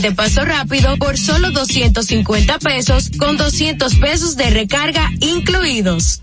de paso rápido por solo 250 pesos con 200 pesos de recarga incluidos.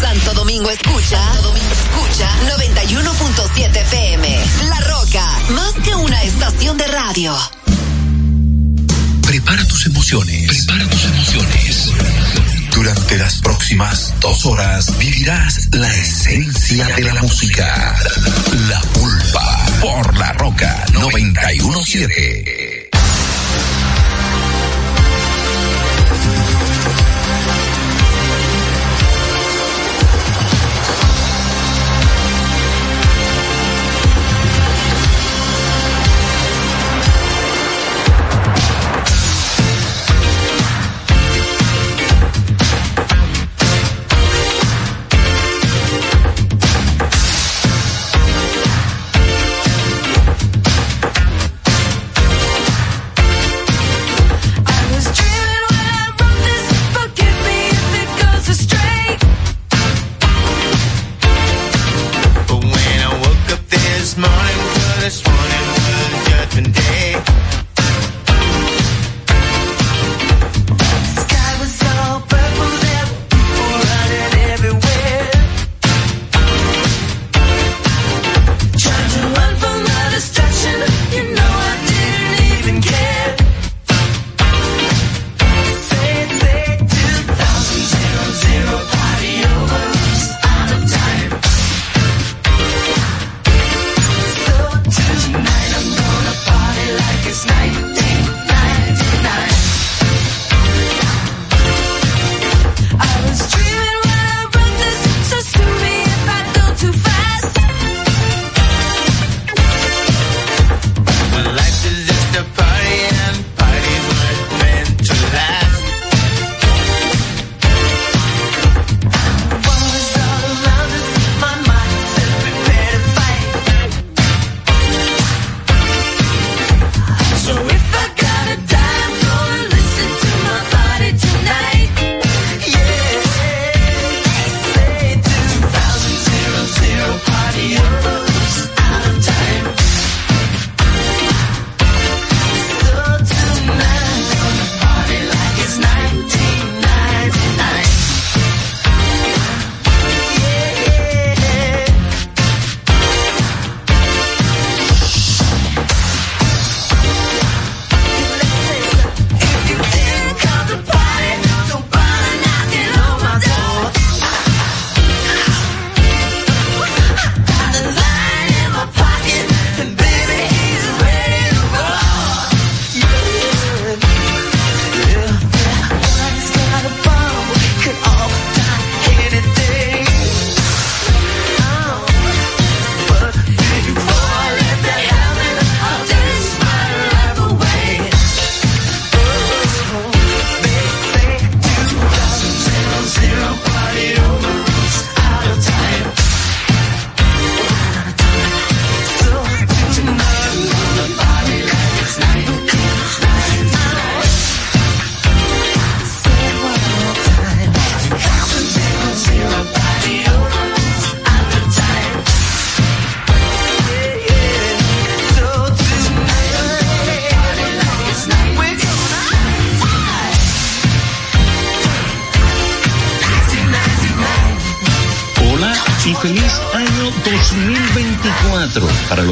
Santo Domingo escucha, Domingo escucha 91.7 FM. La Roca, más que una estación de radio. Prepara tus emociones. Prepara tus emociones. Durante las próximas dos horas vivirás la esencia de la música. La pulpa por la roca 917.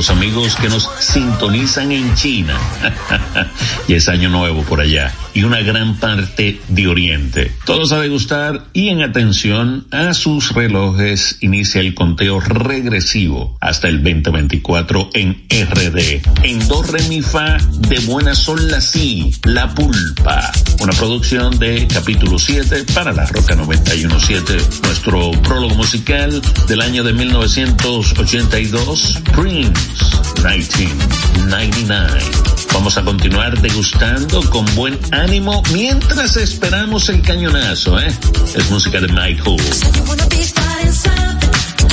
Amigos que nos sintonizan en China. y es año nuevo por allá. Y una gran parte de Oriente. Todos a degustar y en atención a sus relojes inicia el conteo regresivo hasta el 2024 en RD. En Do Re Mi Fa de Buena Sol La Si, La Pulpa. Una producción de capítulo 7 para la Roca 917. Nuestro prólogo musical del año de 1982, Prince. 1999. Vamos a continuar degustando con buen mientras esperamos el cañonazo, ¿eh? Es música de. You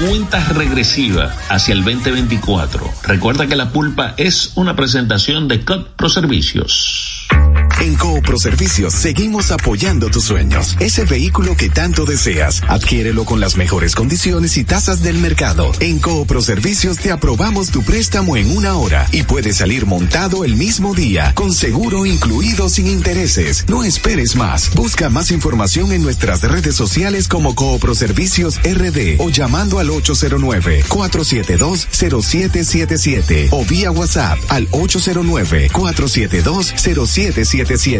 seguir la cuenta regresiva hacia el 2024. Recuerda que la pulpa es una presentación de COP Pro Servicios. Coopro Servicios seguimos apoyando tus sueños. Ese vehículo que tanto deseas, adquiérelo con las mejores condiciones y tasas del mercado. En Coopro Servicios te aprobamos tu préstamo en una hora y puedes salir montado el mismo día, con seguro incluido sin intereses. No esperes más. Busca más información en nuestras redes sociales como Coopro Servicios RD o llamando al 809-472-0777 o vía WhatsApp al 809-472-0777.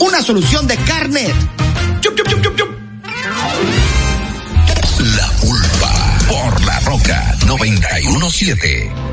Una solución de carnet. Chup, chup, chup. La pulpa por la roca 917.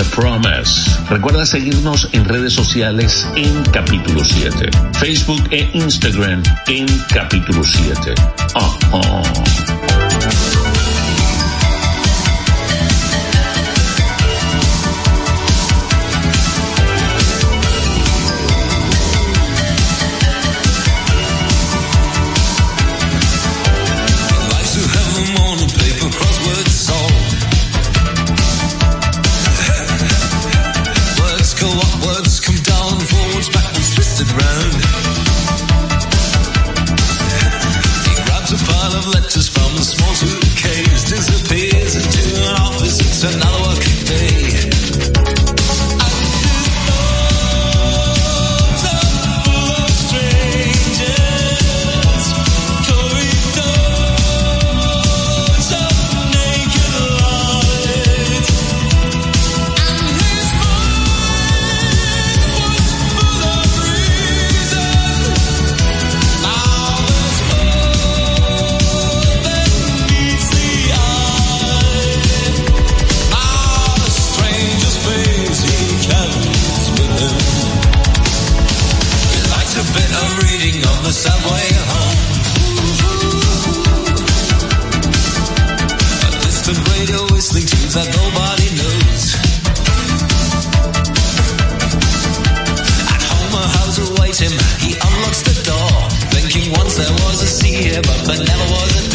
The Promise. Recuerda seguirnos en redes sociales en Capítulo 7. Facebook e Instagram en Capítulo 7. Once there was a sea, but there never was a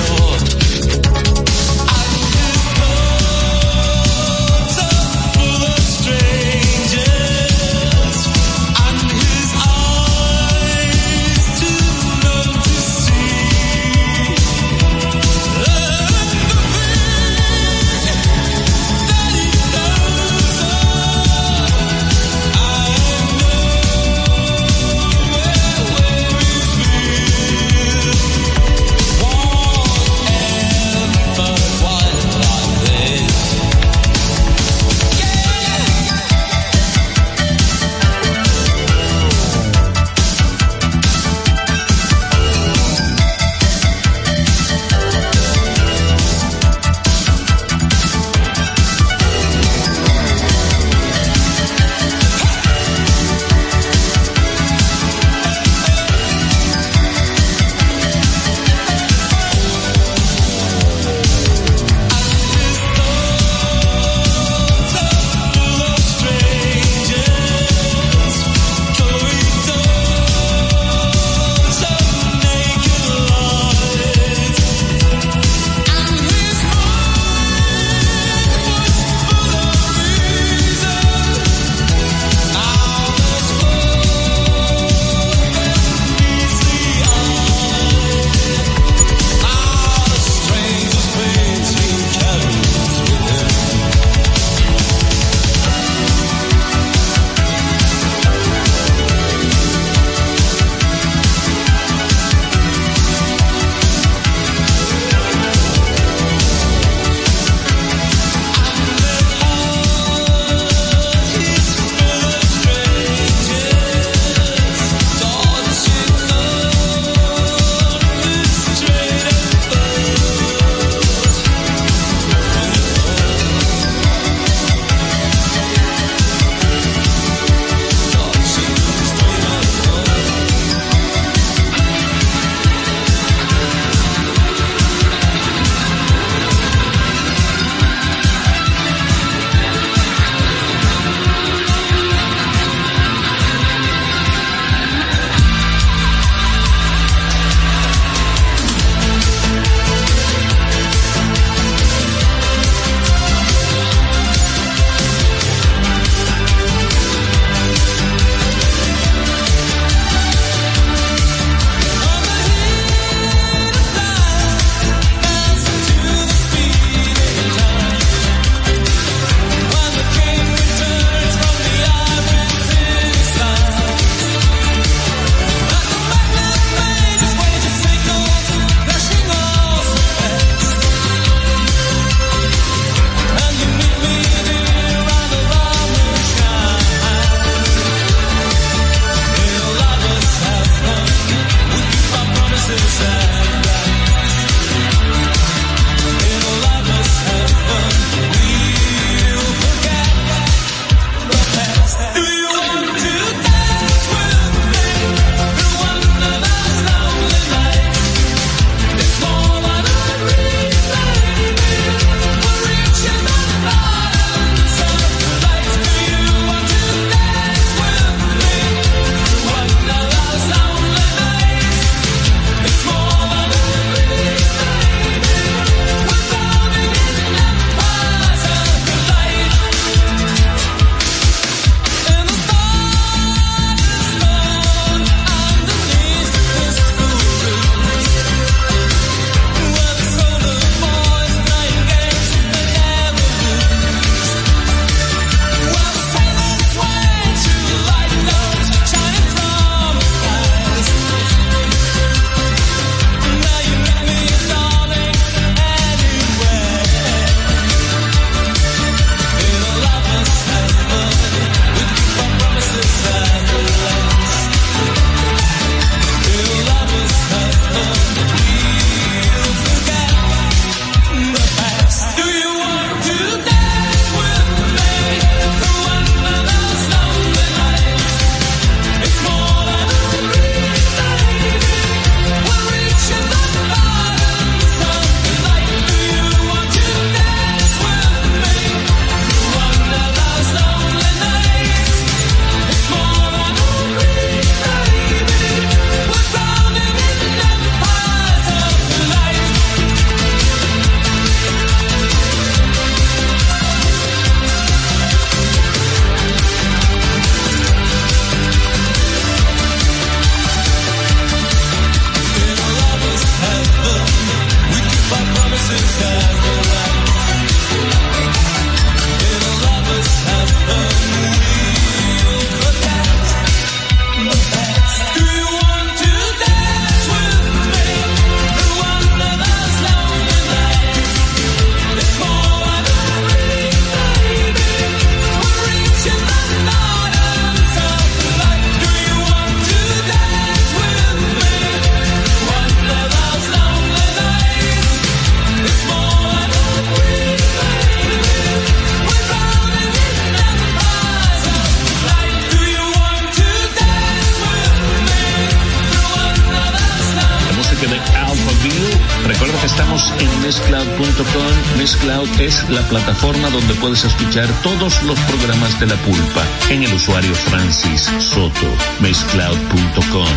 todos los programas de La Pulpa en el usuario Francis Soto, mezcloud.com,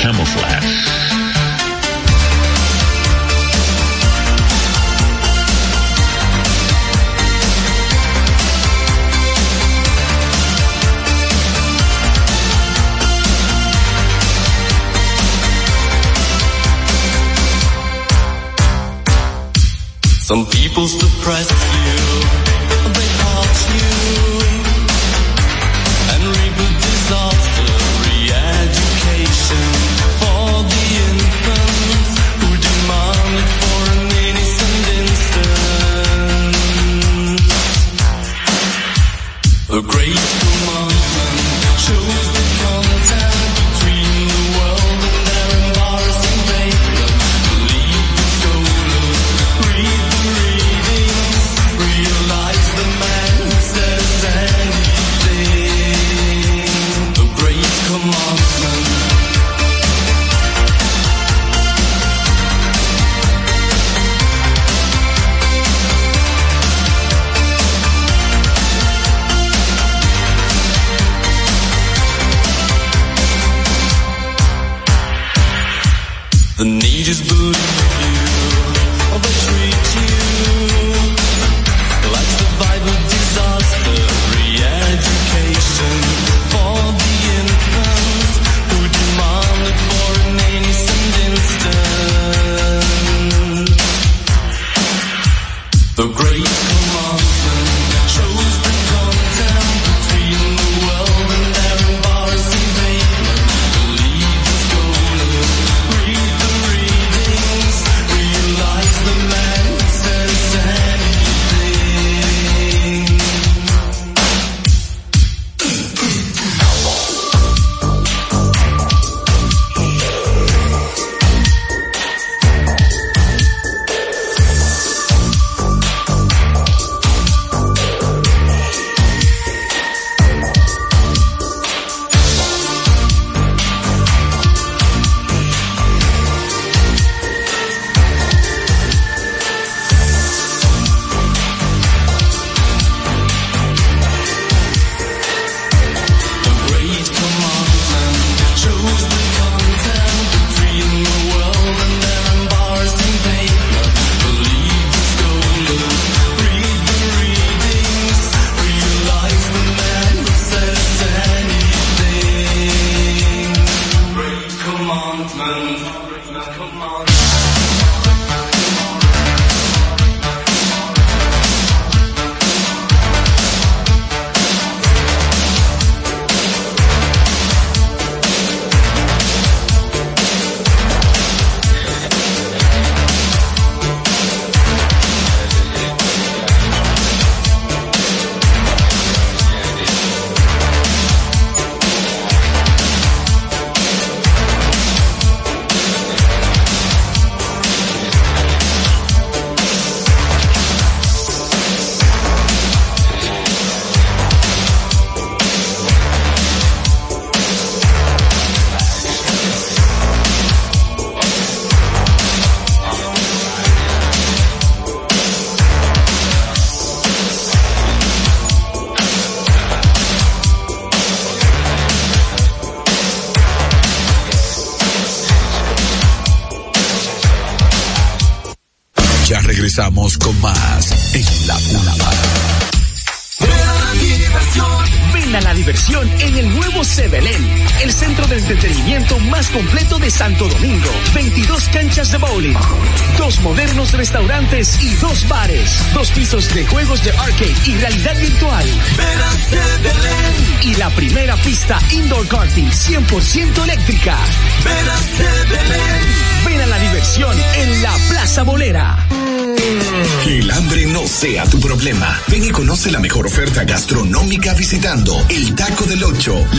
Camouflage. Some.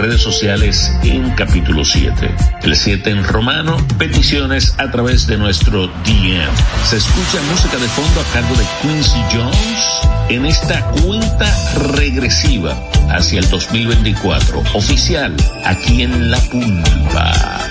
Redes sociales en capítulo 7. El 7 en romano, peticiones a través de nuestro DM. Se escucha música de fondo a cargo de Quincy Jones en esta cuenta regresiva hacia el 2024, oficial, aquí en La Pulpa.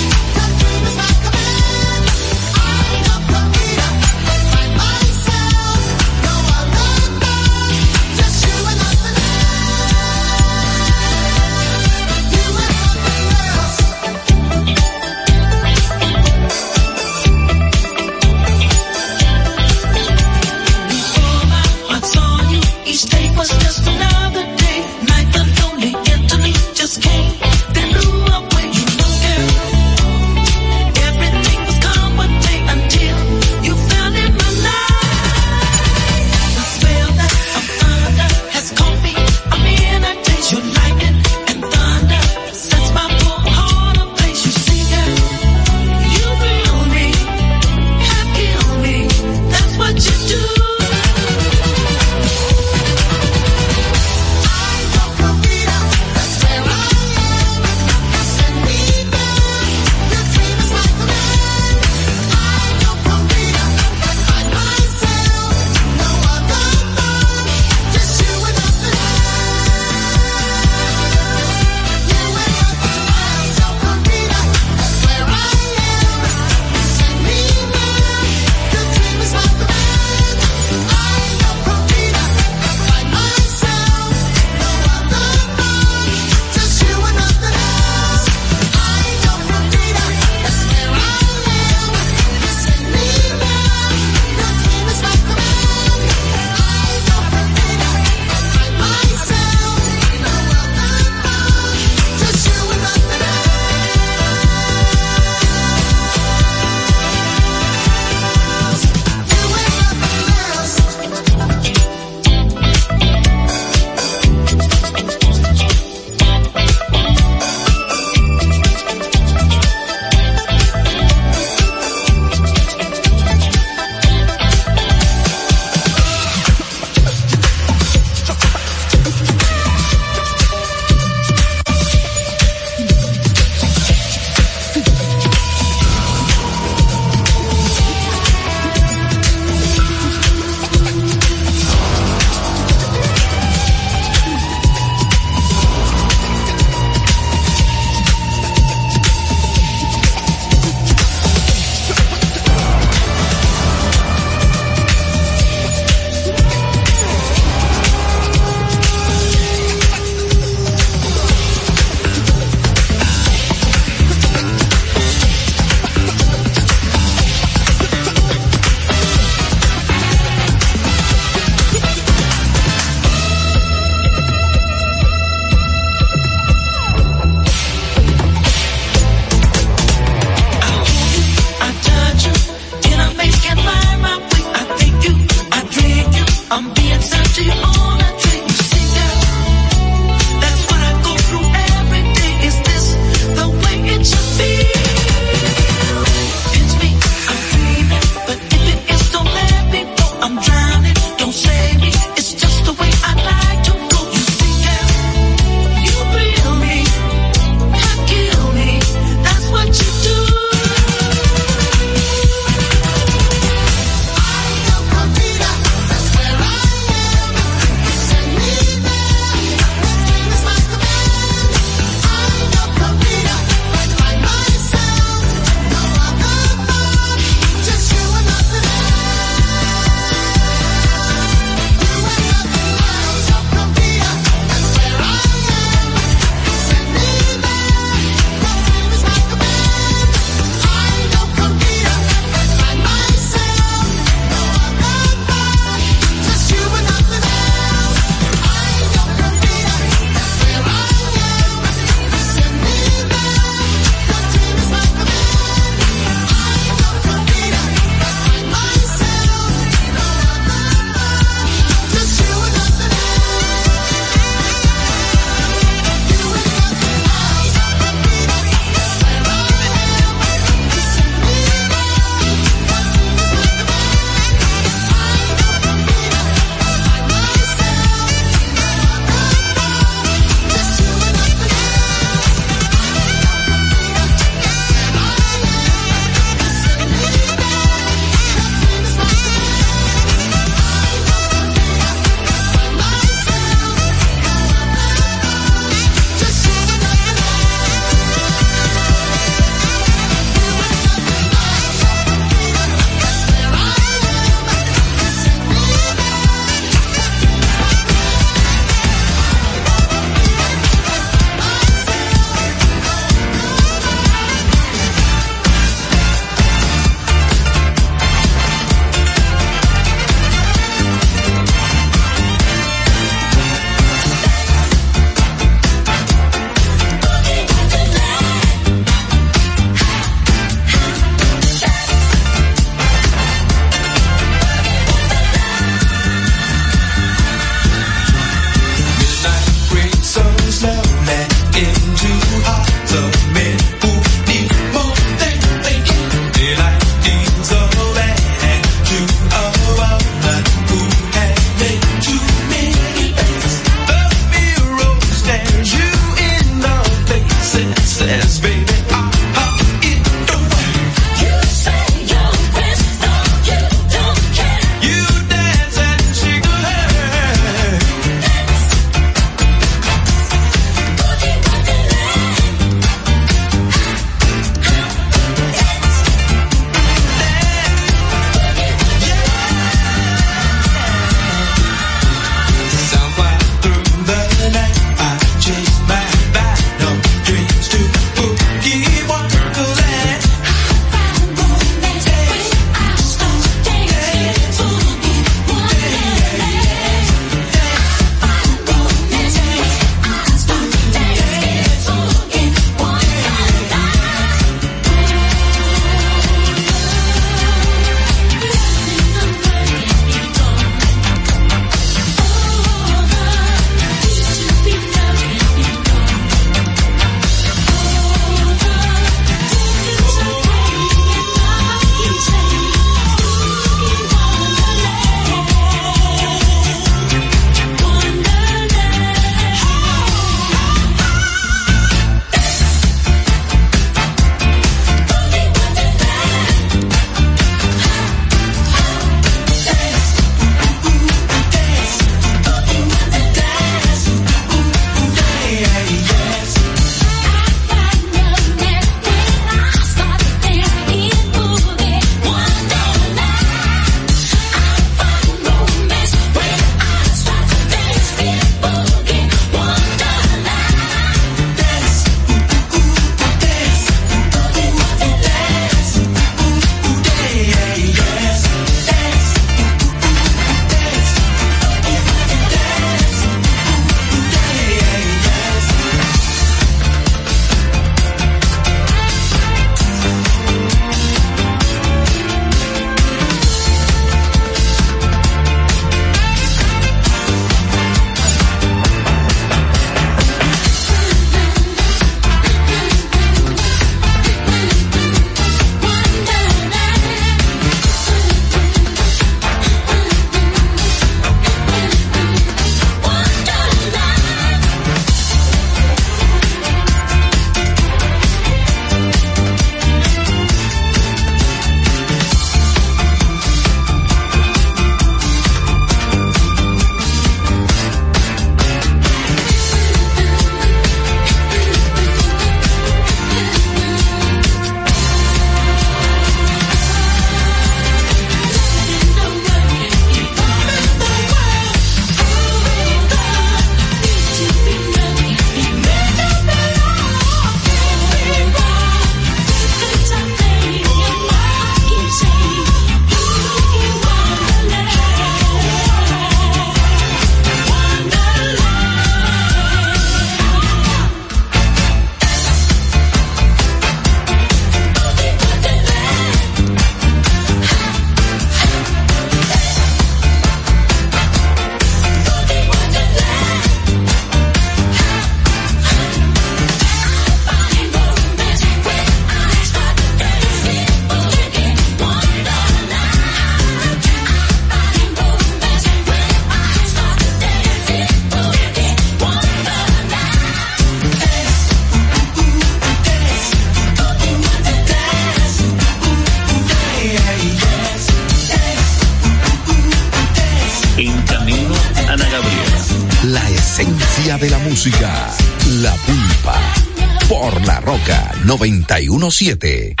917.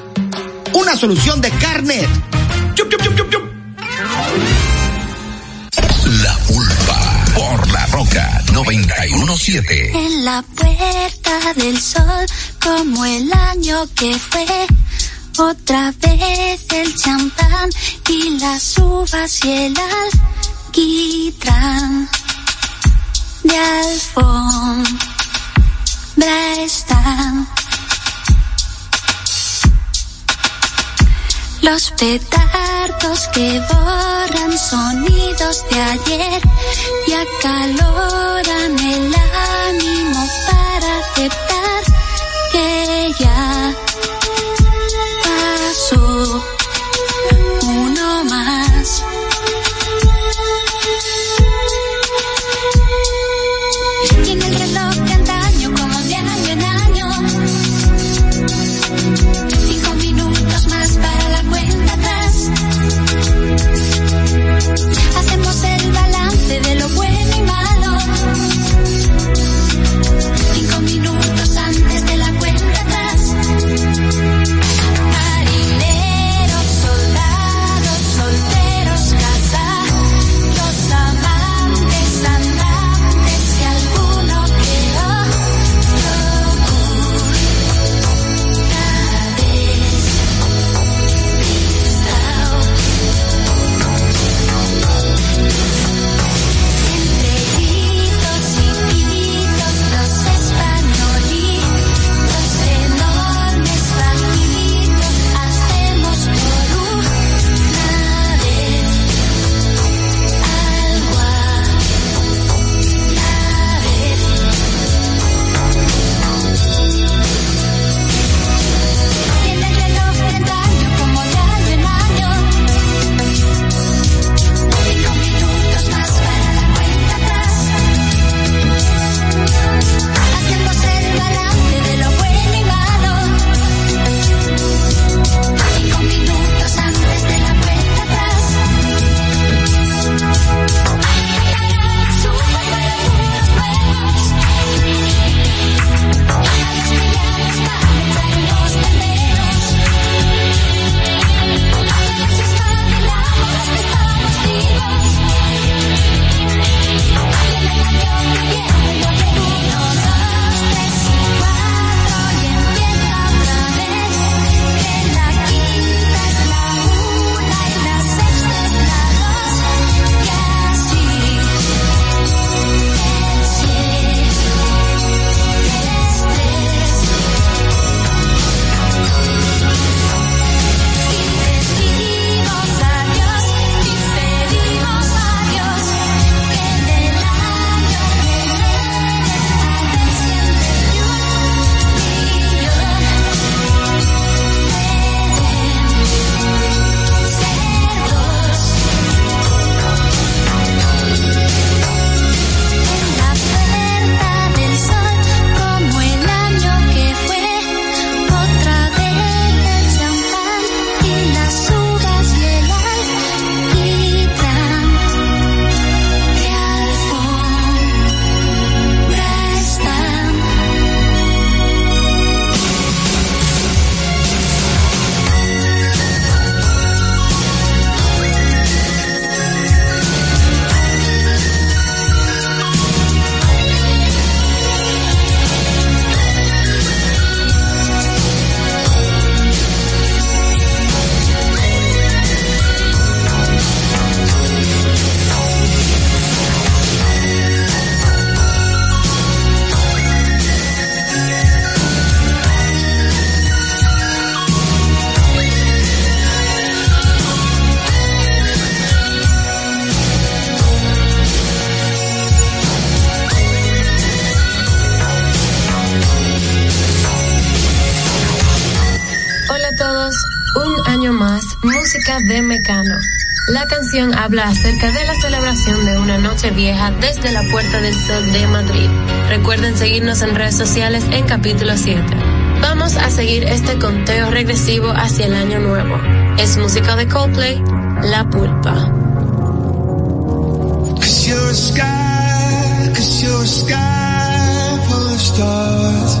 Una solución de Carnet. Chup, chup, chup, chup, chup. La pulpa. Por la roca 917. En la puerta del sol, como el año que fue. Otra vez el champán y las uvas y el alquitrán. De alfombra están. Los petardos que borran sonidos de ayer y acaloran el ánimo para aceptar que ya habla acerca de la celebración de una noche vieja desde la Puerta del Sol de Madrid. Recuerden seguirnos en redes sociales en capítulo 7. Vamos a seguir este conteo regresivo hacia el año nuevo. Es música de Coldplay, La Pulpa. Cause you're a sky, cause you're a sky full of stars.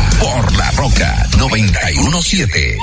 por La Roca 917.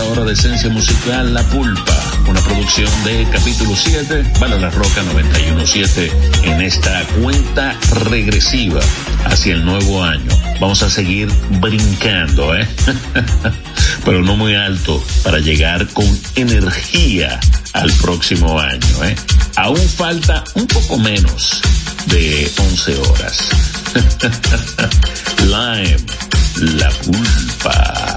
Esta hora de esencia musical La Pulpa, una producción de capítulo 7, para la Roca 917, en esta cuenta regresiva hacia el nuevo año. Vamos a seguir brincando, ¿eh? Pero no muy alto para llegar con energía al próximo año, ¿eh? Aún falta un poco menos de 11 horas. Lime, la pulpa.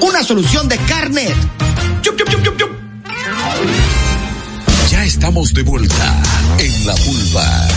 una solución de carnet. Ya estamos de vuelta en la pulva.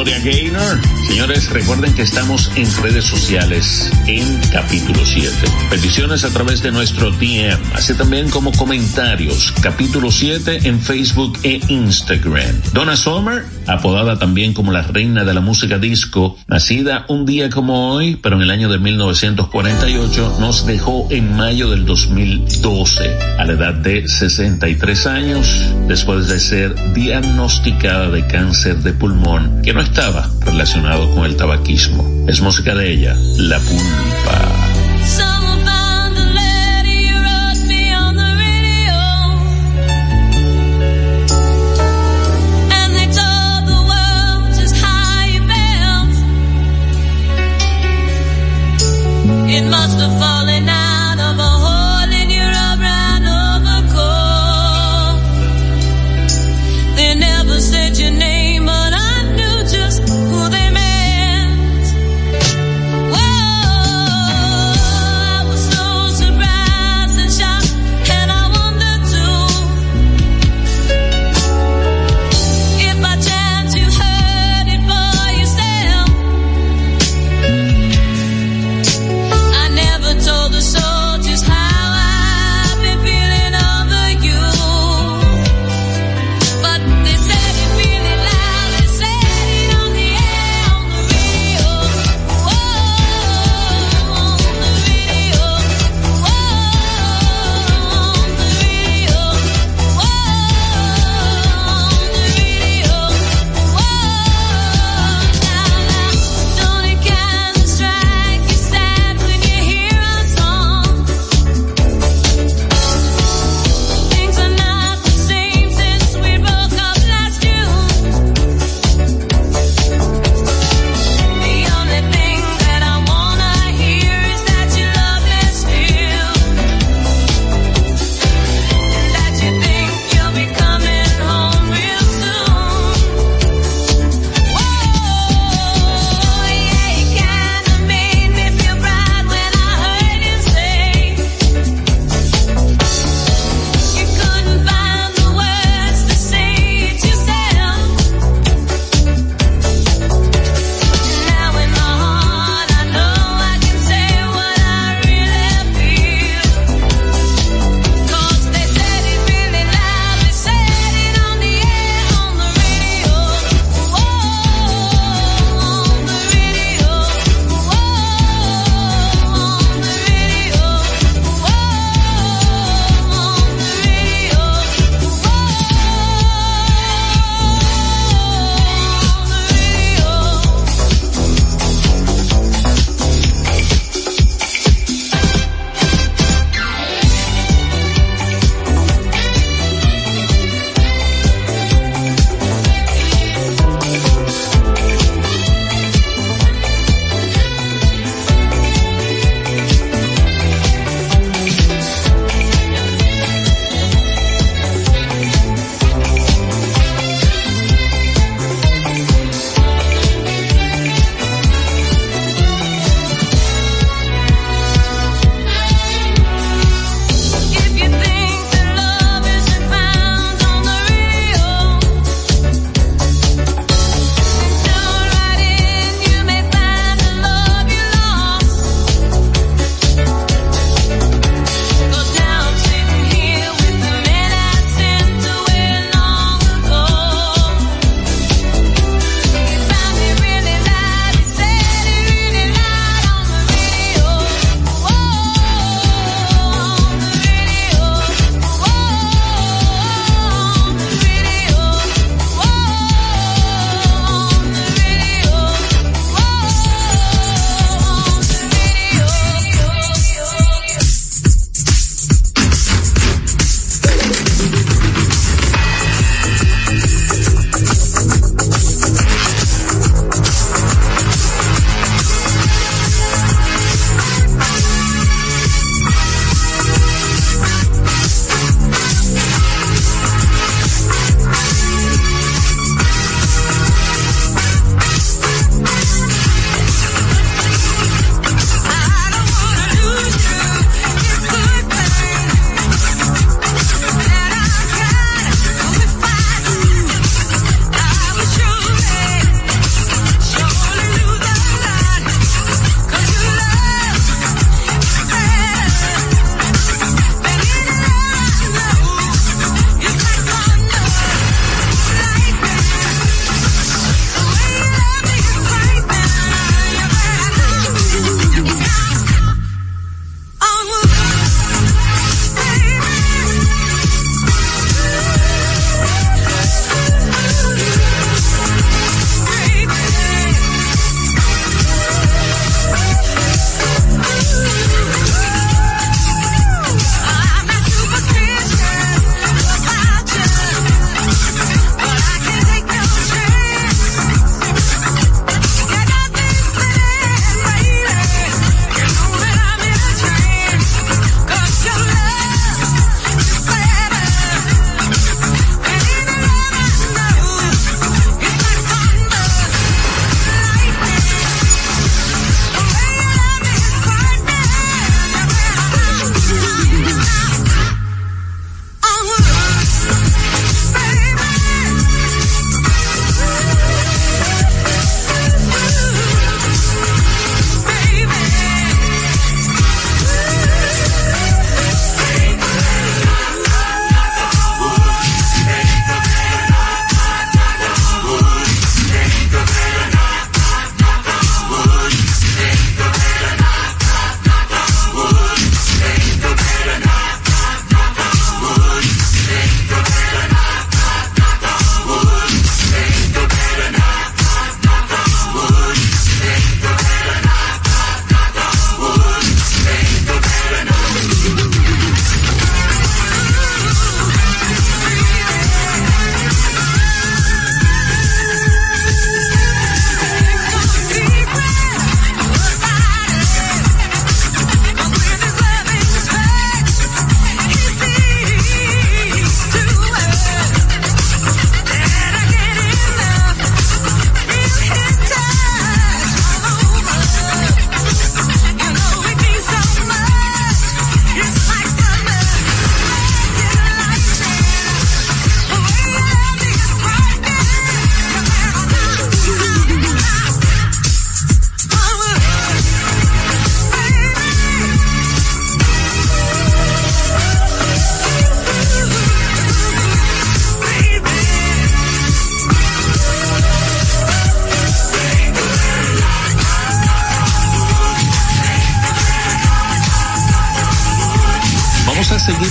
Claudia Gaynor. Señores, recuerden que estamos en redes sociales en capítulo 7. Peticiones a través de nuestro DM, así también como comentarios. Capítulo 7 en Facebook e Instagram. Donna Sommer, apodada también como la reina de la música disco, nacida un día como hoy, pero en el año de 1948, nos dejó en mayo del 2012, a la edad de 63 años, después de ser diagnosticada de cáncer de pulmón, que no estaba relacionado con el tabaquismo. Es música de ella, La Pulpa.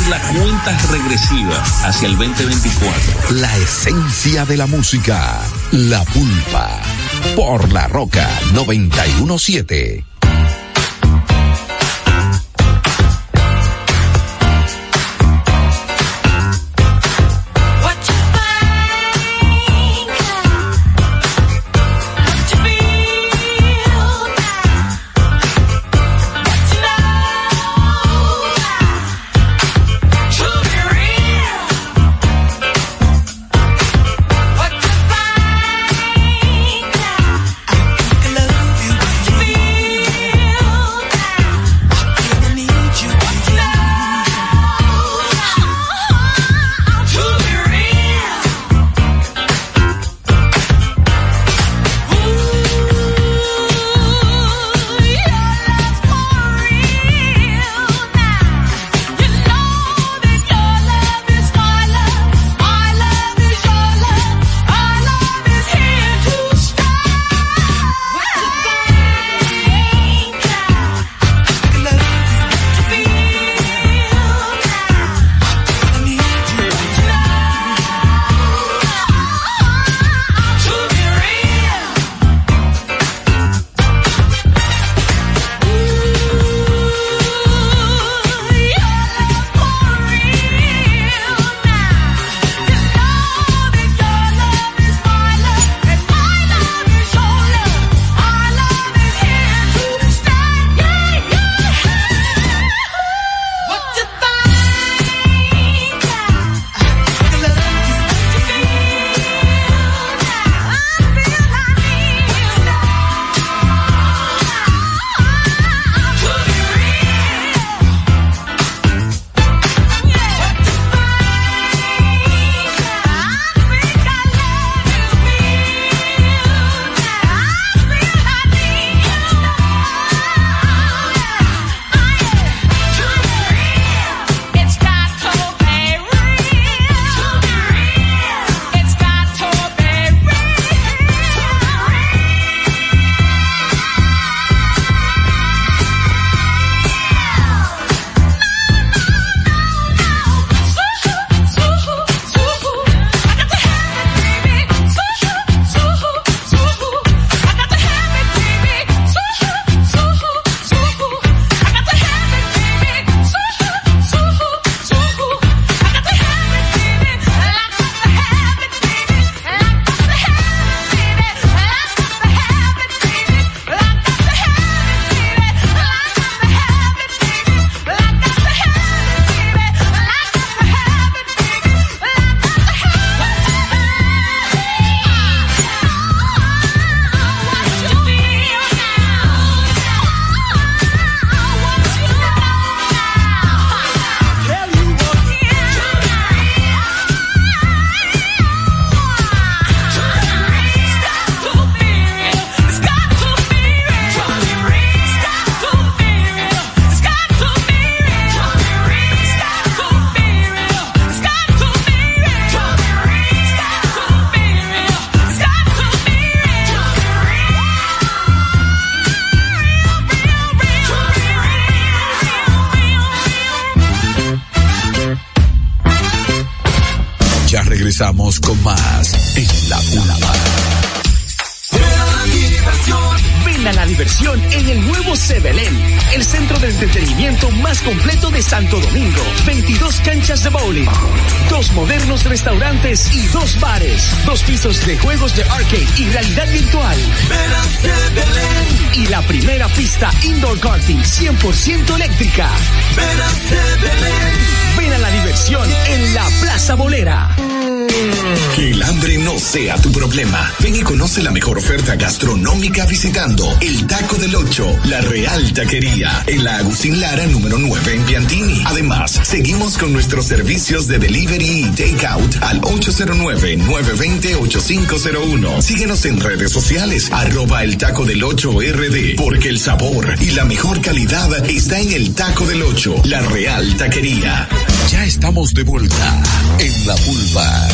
La cuenta regresiva hacia el 2024. La esencia de la música. La pulpa. Por la roca 917. Nuevo Sebelén, el centro de entretenimiento más completo de Santo Domingo. 22 canchas de bowling, dos modernos restaurantes y dos bares, dos pisos de juegos de arcade y realidad virtual. Y la primera pista indoor karting 100% eléctrica. Ven a la diversión en la Plaza Bolera. Que el hambre no sea tu problema. Ven y conoce la mejor oferta gastronómica visitando el Taco del Ocho, la Real Taquería, en la Agustín Lara número 9 en Piantini. Además, seguimos con nuestros servicios de delivery y takeout al 809-920-8501. Síguenos en redes sociales, arroba el Taco del Ocho RD, porque el sabor y la mejor calidad está en el Taco del Ocho, la Real Taquería. Ya estamos de vuelta en la pulpa.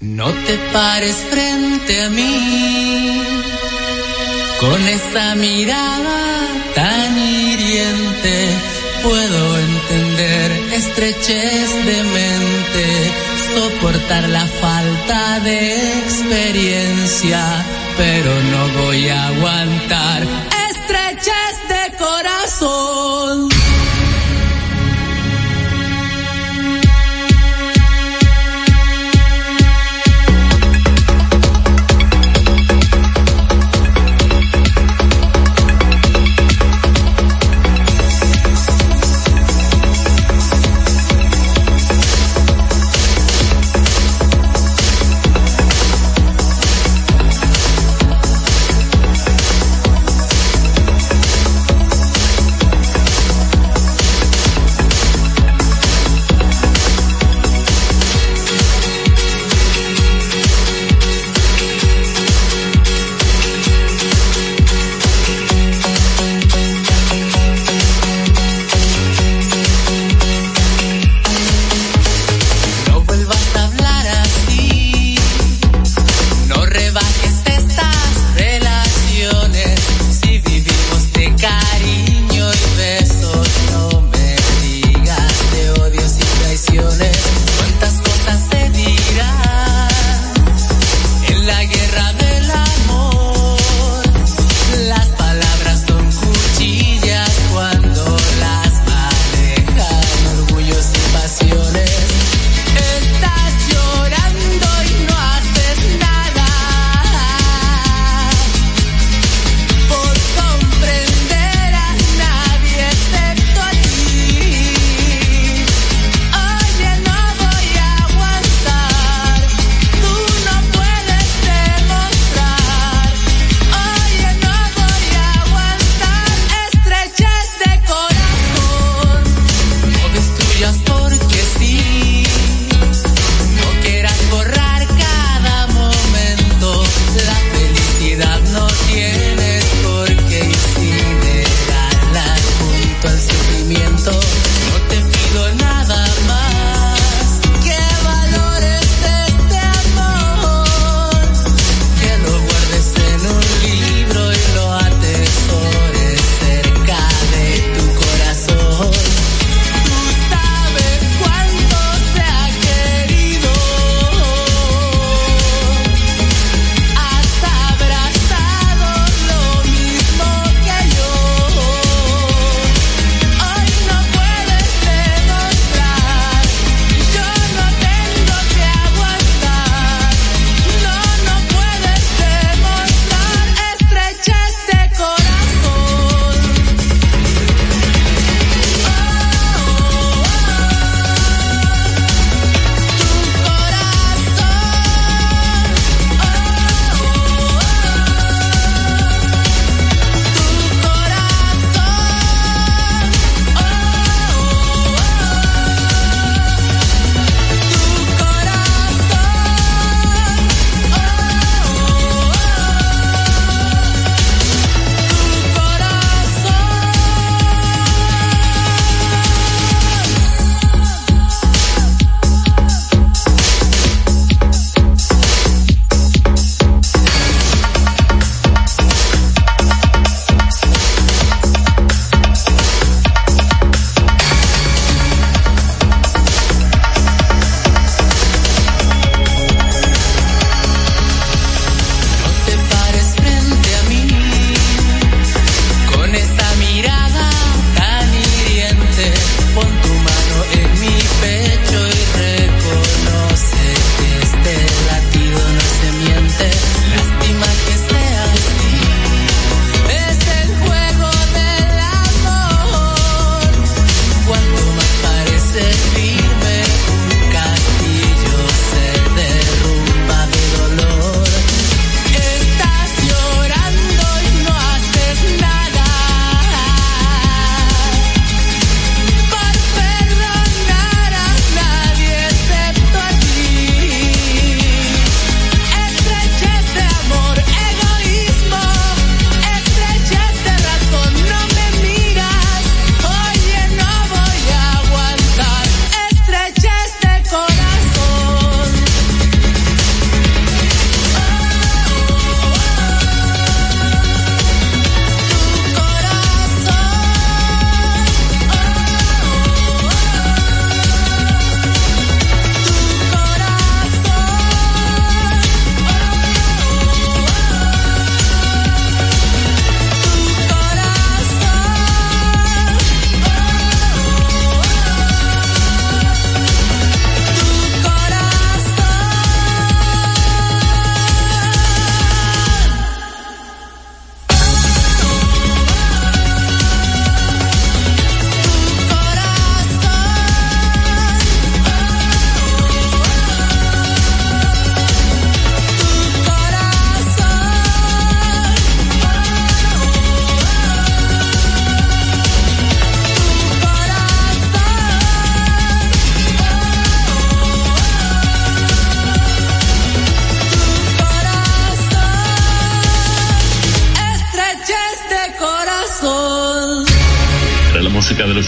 No te pares frente a mí con esa mirada tan hiriente. Puedo entender estrechez de mente, soportar la falta de experiencia, pero no voy a aguantar estrechez de corazón.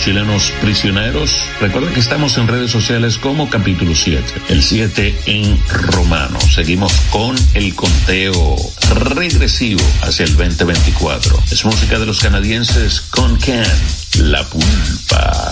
Chilenos prisioneros? Recuerda que estamos en redes sociales como capítulo 7, el 7 en romano. Seguimos con el conteo regresivo hacia el 2024. Es música de los canadienses con Can, La Pulpa.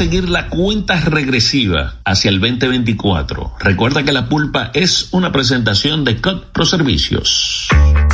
Seguir la cuenta regresiva hacia el 2024. Recuerda que la pulpa es una presentación de COD Pro Servicios.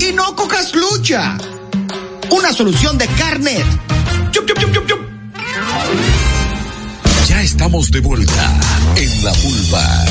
y no cojas lucha. Una solución de carnet. Ya estamos de vuelta en la vulva.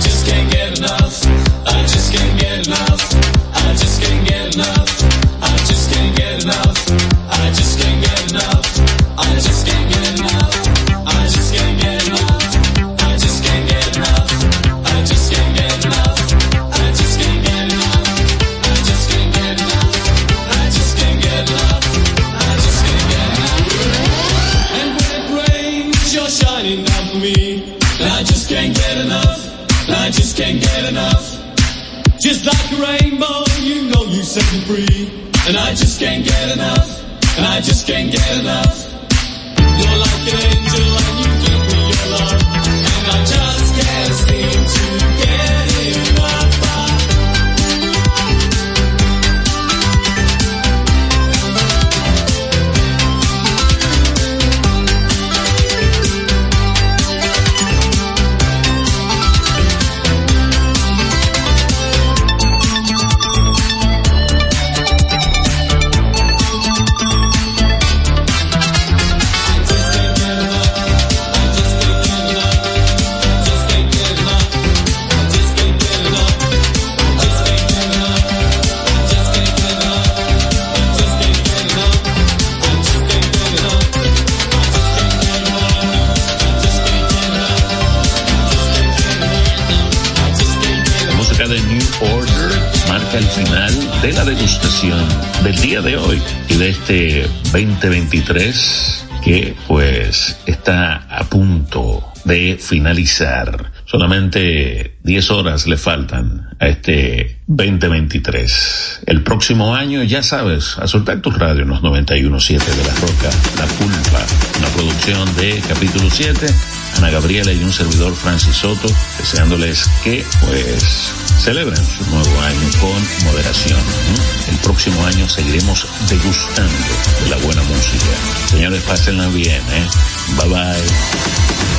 Just can't get 2023 que pues está a punto de finalizar. Solamente 10 horas le faltan a este 2023. El próximo año, ya sabes, a soltar tu radio en los 91.7 de La Roca, La Pulpa, una producción de capítulo 7, Ana Gabriela y un servidor Francis Soto, deseándoles que pues celebren su nuevo año con moderación. El próximo año seguiremos degustando de la buena música. Señores, pásenla bien, ¿eh? Bye bye.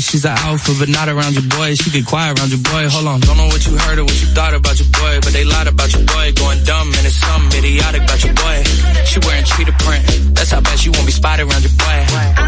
She's an alpha, but not around your boy. She get quiet around your boy. Hold on, don't know what you heard or what you thought about your boy, but they lied about your boy. Going dumb and it's something idiotic about your boy. She wearing cheetah print. That's how bad she won't be spotted around your boy.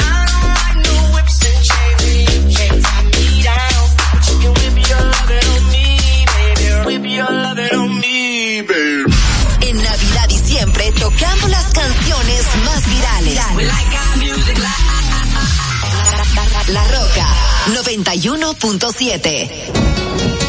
Canciones más virales. La Roca 91.7.